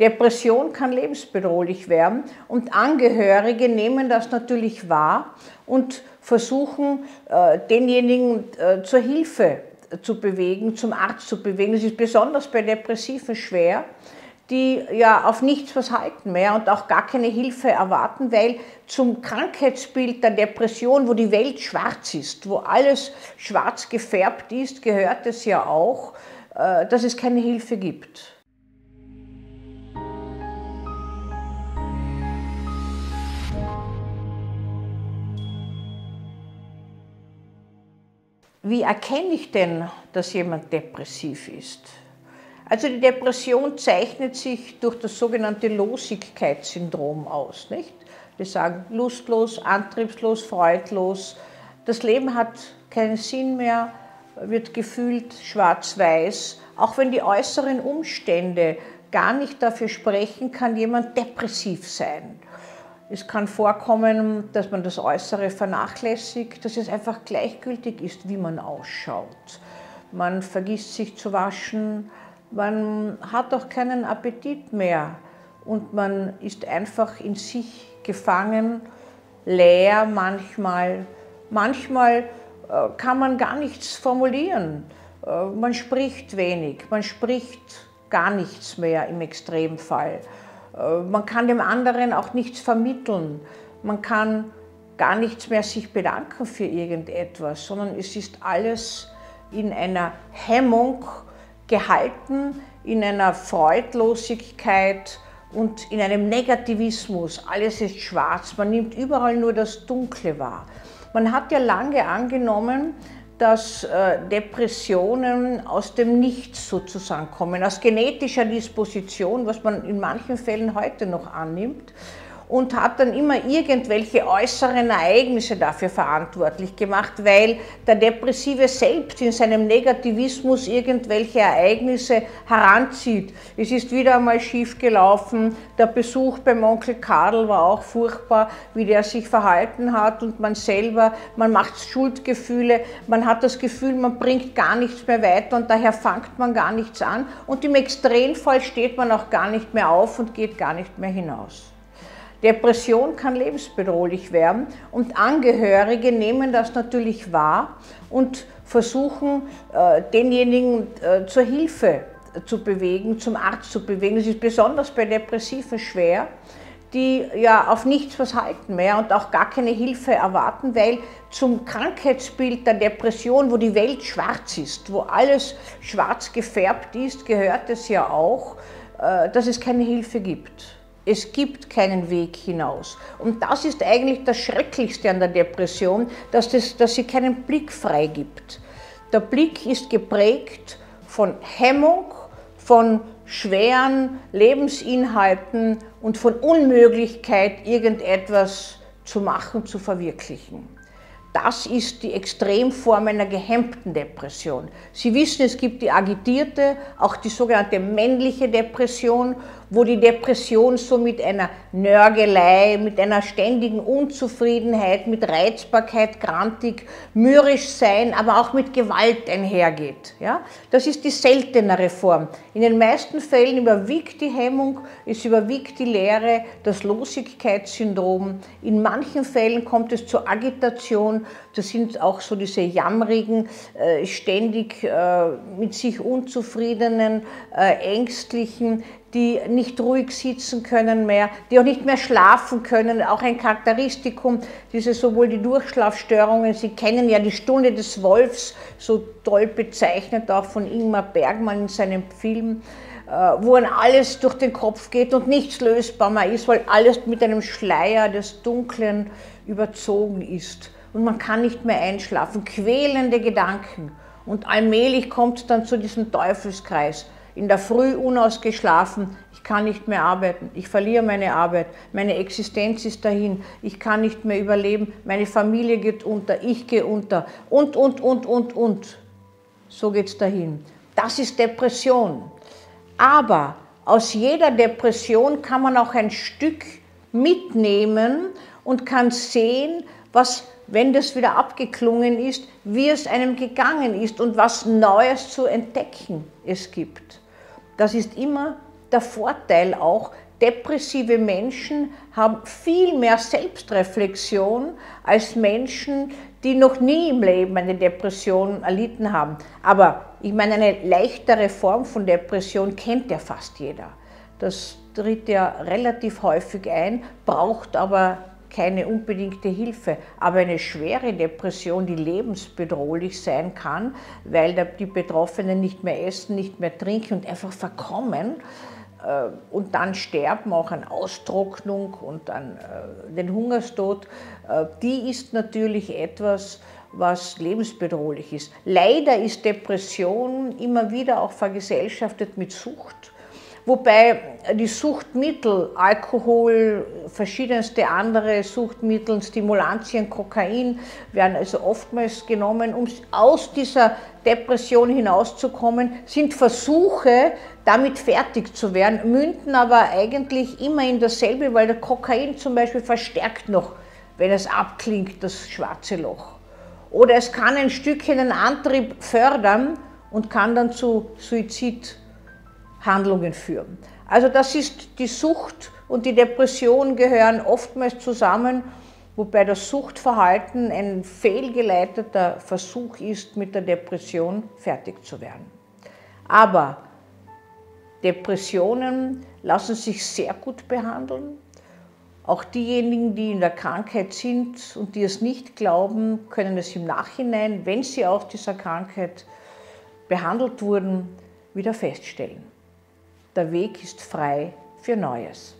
Depression kann lebensbedrohlich werden und Angehörige nehmen das natürlich wahr und versuchen, äh, denjenigen äh, zur Hilfe zu bewegen, zum Arzt zu bewegen. Das ist besonders bei Depressiven schwer, die ja auf nichts was halten mehr und auch gar keine Hilfe erwarten, weil zum Krankheitsbild der Depression, wo die Welt schwarz ist, wo alles schwarz gefärbt ist, gehört es ja auch, äh, dass es keine Hilfe gibt. Wie erkenne ich denn, dass jemand depressiv ist? Also die Depression zeichnet sich durch das sogenannte Losigkeitssyndrom aus. Nicht? Wir sagen lustlos, antriebslos, freudlos. Das Leben hat keinen Sinn mehr, wird gefühlt schwarz-weiß. Auch wenn die äußeren Umstände gar nicht dafür sprechen, kann jemand depressiv sein. Es kann vorkommen, dass man das Äußere vernachlässigt, dass es einfach gleichgültig ist, wie man ausschaut. Man vergisst sich zu waschen, man hat auch keinen Appetit mehr und man ist einfach in sich gefangen, leer manchmal. Manchmal äh, kann man gar nichts formulieren. Äh, man spricht wenig, man spricht gar nichts mehr im Extremfall. Äh, man kann dem anderen auch nichts vermitteln. Man kann gar nichts mehr sich bedanken für irgendetwas, sondern es ist alles in einer Hemmung gehalten, in einer Freudlosigkeit und in einem Negativismus. Alles ist schwarz, man nimmt überall nur das Dunkle wahr. Man hat ja lange angenommen, dass äh, Depressionen aus dem Nichts sozusagen kommen, aus genetischer Disposition, was man in manchen Fällen heute noch annimmt und hat dann immer irgendwelche äußeren Ereignisse dafür verantwortlich gemacht, weil der Depressive selbst in seinem Negativismus irgendwelche Ereignisse heranzieht. Es ist wieder einmal schief gelaufen, der Besuch beim Onkel Karl war auch furchtbar, wie der sich verhalten hat und man selber, man macht Schuldgefühle, man hat das Gefühl, man bringt gar nichts mehr weiter und daher fangt man gar nichts an und im Extremfall steht man auch gar nicht mehr auf und geht gar nicht mehr hinaus. Depression kann lebensbedrohlich werden und Angehörige nehmen das natürlich wahr und versuchen, äh, denjenigen äh, zur Hilfe zu bewegen, zum Arzt zu bewegen. Das ist besonders bei Depressiven schwer, die ja auf nichts was halten mehr und auch gar keine Hilfe erwarten, weil zum Krankheitsbild der Depression, wo die Welt schwarz ist, wo alles schwarz gefärbt ist, gehört es ja auch, äh, dass es keine Hilfe gibt. Es gibt keinen Weg hinaus. Und das ist eigentlich das Schrecklichste an der Depression, dass, das, dass sie keinen Blick freigibt. Der Blick ist geprägt von Hemmung, von schweren Lebensinhalten und von Unmöglichkeit, irgendetwas zu machen, zu verwirklichen. Das ist die Extremform einer gehemmten Depression. Sie wissen, es gibt die agitierte, auch die sogenannte männliche Depression wo die Depression so mit einer Nörgelei, mit einer ständigen Unzufriedenheit, mit Reizbarkeit, grantig, mürrisch sein, aber auch mit Gewalt einhergeht. Ja? Das ist die seltenere Form. In den meisten Fällen überwiegt die Hemmung, es überwiegt die Leere, das Losigkeitssyndrom. In manchen Fällen kommt es zur Agitation, das sind auch so diese jammrigen, äh, ständig äh, mit sich unzufriedenen, äh, ängstlichen, die nicht ruhig sitzen können mehr, die auch nicht mehr schlafen können. Auch ein Charakteristikum, diese sowohl die Durchschlafstörungen, Sie kennen ja die Stunde des Wolfs, so toll bezeichnet auch von Ingmar Bergmann in seinem Film, äh, wo an alles durch den Kopf geht und nichts lösbar mehr ist, weil alles mit einem Schleier des Dunklen überzogen ist. Und man kann nicht mehr einschlafen, quälende Gedanken. Und allmählich kommt es dann zu diesem Teufelskreis in der Früh unausgeschlafen, ich kann nicht mehr arbeiten, ich verliere meine Arbeit, meine Existenz ist dahin, ich kann nicht mehr überleben, meine Familie geht unter, ich gehe unter und, und, und, und, und. So geht es dahin. Das ist Depression. Aber aus jeder Depression kann man auch ein Stück mitnehmen und kann sehen, was, wenn das wieder abgeklungen ist, wie es einem gegangen ist und was Neues zu entdecken es gibt. Das ist immer der Vorteil auch, depressive Menschen haben viel mehr Selbstreflexion als Menschen, die noch nie im Leben eine Depression erlitten haben. Aber ich meine, eine leichtere Form von Depression kennt ja fast jeder. Das tritt ja relativ häufig ein, braucht aber keine unbedingte Hilfe. Aber eine schwere Depression, die lebensbedrohlich sein kann, weil die Betroffenen nicht mehr essen, nicht mehr trinken und einfach verkommen, äh, und dann sterben, auch an Austrocknung und an äh, den Hungerstod, äh, die ist natürlich etwas, was lebensbedrohlich ist. Leider ist Depression immer wieder auch vergesellschaftet mit Sucht Wobei die Suchtmittel, Alkohol, verschiedenste andere Suchtmittel, Stimulantien, Kokain, werden also oftmals genommen, um aus dieser Depression hinauszukommen, sind Versuche, damit fertig zu werden, münden aber eigentlich immer in dasselbe, weil der Kokain zum Beispiel verstärkt noch, wenn es abklingt, das schwarze Loch. Oder es kann ein Stückchen den Antrieb fördern und kann dann zu Suizid Handlungen führen. Also das ist die Sucht und die Depression gehören oftmals zusammen, wobei das Suchtverhalten ein fehlgeleiteter Versuch ist, mit der Depression fertig zu werden. Aber Depressionen lassen sich sehr gut behandeln. Auch diejenigen, die in der Krankheit sind und die es nicht glauben, können es im Nachhinein, wenn sie aus dieser Krankheit behandelt wurden, wieder feststellen. Der Weg ist frei für Neues.